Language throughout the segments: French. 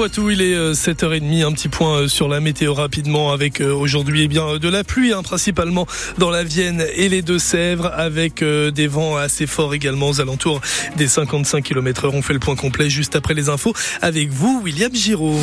Poitou, il est 7h30, un petit point sur la météo rapidement avec aujourd'hui eh bien de la pluie hein, principalement dans la Vienne et les Deux-Sèvres avec des vents assez forts également aux alentours des 55 km heure. On fait le point complet juste après les infos avec vous William Giraud.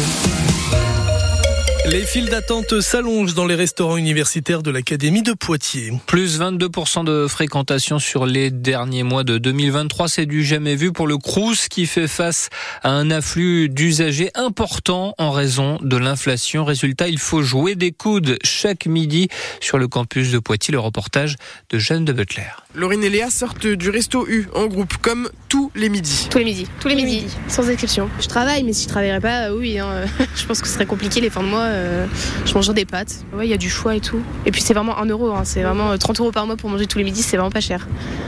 Les files d'attente s'allongent dans les restaurants universitaires de l'Académie de Poitiers. Plus 22% de fréquentation sur les derniers mois de 2023. C'est du jamais vu pour le Crous qui fait face à un afflux d'usagers important en raison de l'inflation. Résultat, il faut jouer des coudes chaque midi sur le campus de Poitiers. Le reportage de Jeanne de Butler. Laurine et Léa sortent du resto U en groupe comme tous les midis. Tous les midis. Tous les midis, sans exception. Je travaille, mais si je travaillerais pas, oui, hein, je pense que ce serait compliqué les fins de mois. Euh, je mangerai des pâtes. Ouais, il y a du choix et tout. Et puis c'est vraiment 1 euro, hein. c'est vraiment 30 euh, euros par mois pour manger tous les midis, c'est vraiment pas cher.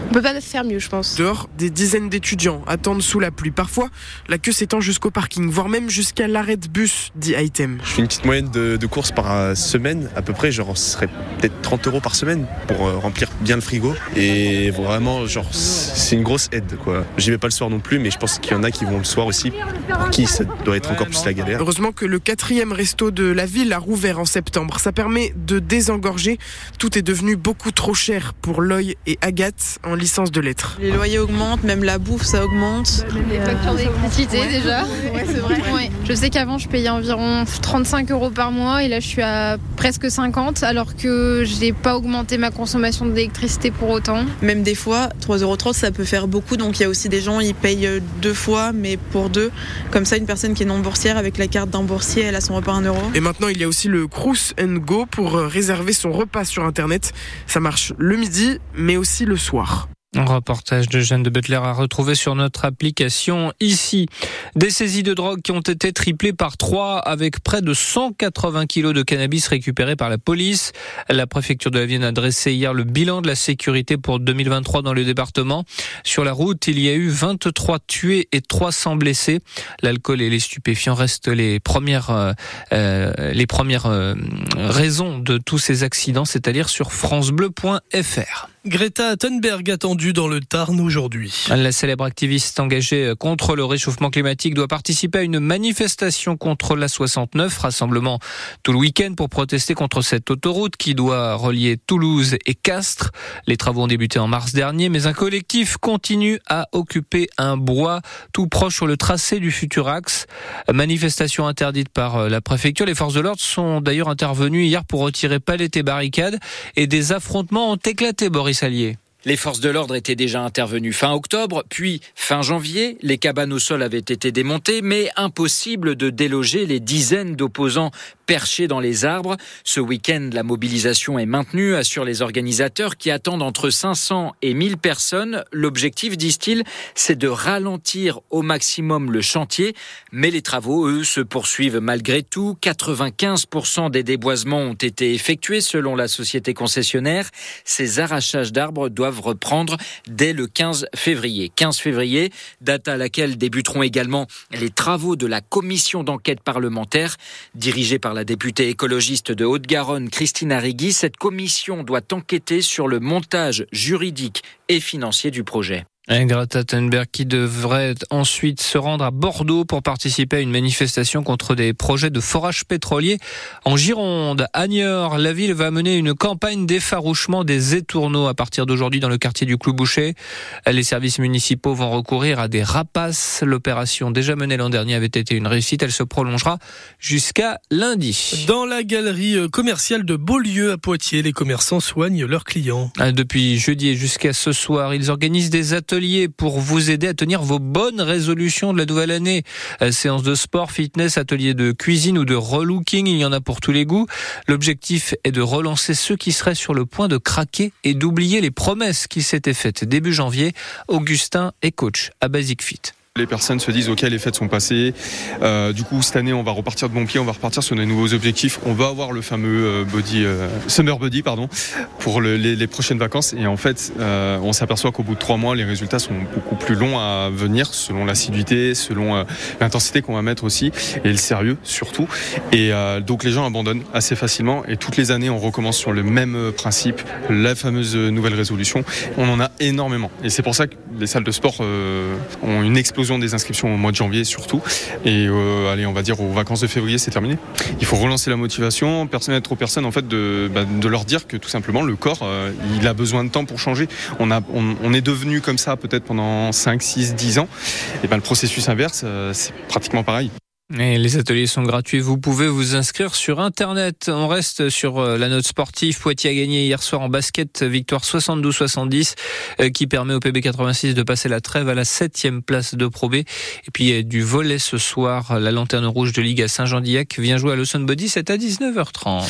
On peut pas faire mieux, je pense. Dehors, des dizaines d'étudiants attendent sous la pluie. Parfois, la queue s'étend jusqu'au parking, voire même jusqu'à l'arrêt de bus, dit Item. Je fais une petite moyenne de, courses par euh, semaine, à peu près, genre ce serait peut-être 30 euros par semaine pour remplir bien le frigo. Et vraiment, genre, c'est une grosse aide, quoi. J'y vais pas le soir non plus, mais je pense qu'il y en a qui vont le soir aussi, pour qui ça doit être encore plus la galère. Heureusement que le quatrième resto de la ville a rouvert en septembre. Ça permet de désengorger. Tout est devenu beaucoup trop cher pour Loy et Agathe en licence de lettres. Les loyers augmentent, même la bouffe ça augmente. Les factures d'électricité déjà. Ouais, c'est vrai. Je sais qu'avant je payais environ 35 euros par mois et là je suis à presque 50 alors que j'ai pas augmenté ma consommation d'électricité pour autant. Même des fois, 3,30 euros ça peut faire beaucoup donc il y a aussi des gens ils payent deux fois mais pour deux. Comme ça une personne qui est non boursière avec la carte d'un boursier elle a son repas à 1 euro. Et maintenant il y a aussi le Crous Go pour réserver son repas sur internet. Ça marche le midi mais aussi le soir. Un reportage de Jeanne de Butler à retrouver sur notre application ici. Des saisies de drogue qui ont été triplées par trois avec près de 180 kilos de cannabis récupérés par la police. La préfecture de la Vienne a dressé hier le bilan de la sécurité pour 2023 dans le département. Sur la route, il y a eu 23 tués et 300 blessés. L'alcool et les stupéfiants restent les premières, euh, euh les premières euh, raisons de tous ces accidents, c'est-à-dire sur francebleu.fr. Greta Thunberg attendue dans le Tarn aujourd'hui. La célèbre activiste engagée contre le réchauffement climatique doit participer à une manifestation contre la 69, rassemblement tout le week-end pour protester contre cette autoroute qui doit relier Toulouse et Castres. Les travaux ont débuté en mars dernier, mais un collectif continue à occuper un bois tout proche sur le tracé du futur axe. Manifestation interdite par la préfecture. Les forces de l'ordre sont d'ailleurs intervenues hier pour retirer palettes et barricades et des affrontements ont éclaté, les forces de l'ordre étaient déjà intervenues fin octobre, puis fin janvier. Les cabanes au sol avaient été démontées, mais impossible de déloger les dizaines d'opposants perchés dans les arbres. Ce week-end, la mobilisation est maintenue, assurent les organisateurs qui attendent entre 500 et 1000 personnes. L'objectif, disent-ils, c'est de ralentir au maximum le chantier. Mais les travaux, eux, se poursuivent malgré tout. 95% des déboisements ont été effectués selon la société concessionnaire. Ces arrachages d'arbres doivent reprendre dès le 15 février. 15 février, date à laquelle débuteront également les travaux de la commission d'enquête parlementaire dirigée par la la députée écologiste de Haute-Garonne, Christine Arrigui, cette commission doit enquêter sur le montage juridique et financier du projet. Greta Thunberg qui devrait ensuite se rendre à Bordeaux pour participer à une manifestation contre des projets de forage pétrolier en Gironde. À Niort, la ville va mener une campagne d'effarouchement des étourneaux à partir d'aujourd'hui dans le quartier du Clou Boucher. Les services municipaux vont recourir à des rapaces. L'opération déjà menée l'an dernier avait été une réussite. Elle se prolongera jusqu'à lundi. Dans la galerie euh, commerciale de Beaulieu à Poitiers, les commerçants soignent leurs clients. Ah, depuis jeudi et jusqu'à ce soir, ils organisent des ateliers pour vous aider à tenir vos bonnes résolutions de la nouvelle année. Euh, séance de sport, fitness, atelier de cuisine ou de relooking, il y en a pour tous les goûts. L'objectif est de relancer ceux qui seraient sur le point de craquer et d'oublier les promesses qui s'étaient faites début janvier. Augustin est coach à Basic Fit. Les personnes se disent ok les fêtes sont passées, euh, du coup cette année on va repartir de bon pied, on va repartir sur des nouveaux objectifs, on va avoir le fameux euh, body euh, summer body pardon pour les, prochaines vacances. Et en fait on s'aperçoit qu'au bout de trois mois les résultats sont beaucoup plus longs à venir selon l'assiduité, selon l'intensité qu'on va mettre aussi et le sérieux surtout. Et donc les gens abandonnent assez facilement. Et toutes les années on recommence sur le même principe, la fameuse nouvelle résolution, on en a énormément. Et c'est pour ça que Les salles de sport ont une explosion des inscriptions au mois de janvier surtout. Et euh, allez, on va dire aux vacances de février, c'est terminé. Il faut relancer la motivation, permettre aux personnes en fait de, bah, de leur dire que tout simplement le corps, euh, il a besoin de temps pour changer. On, on est devenu comme ça peut-être pendant 5, 6, 10 ans. Et ben le processus inverse, euh, c'est pratiquement pareil. Les ateliers sont gratuits. Vous pouvez vous inscrire sur Internet. On reste sur euh, la note sportive. Poitiers a gagné hier soir en basket, victoire 72-70, euh, qui permet au PB86 de passer la trêve à la septième place de Pro B. Et puis du volet ce soir, la lanterne rouge de Ligue à Saint-Jean-d'Illac vient jouer à Lawson Body. C'est à 19h30.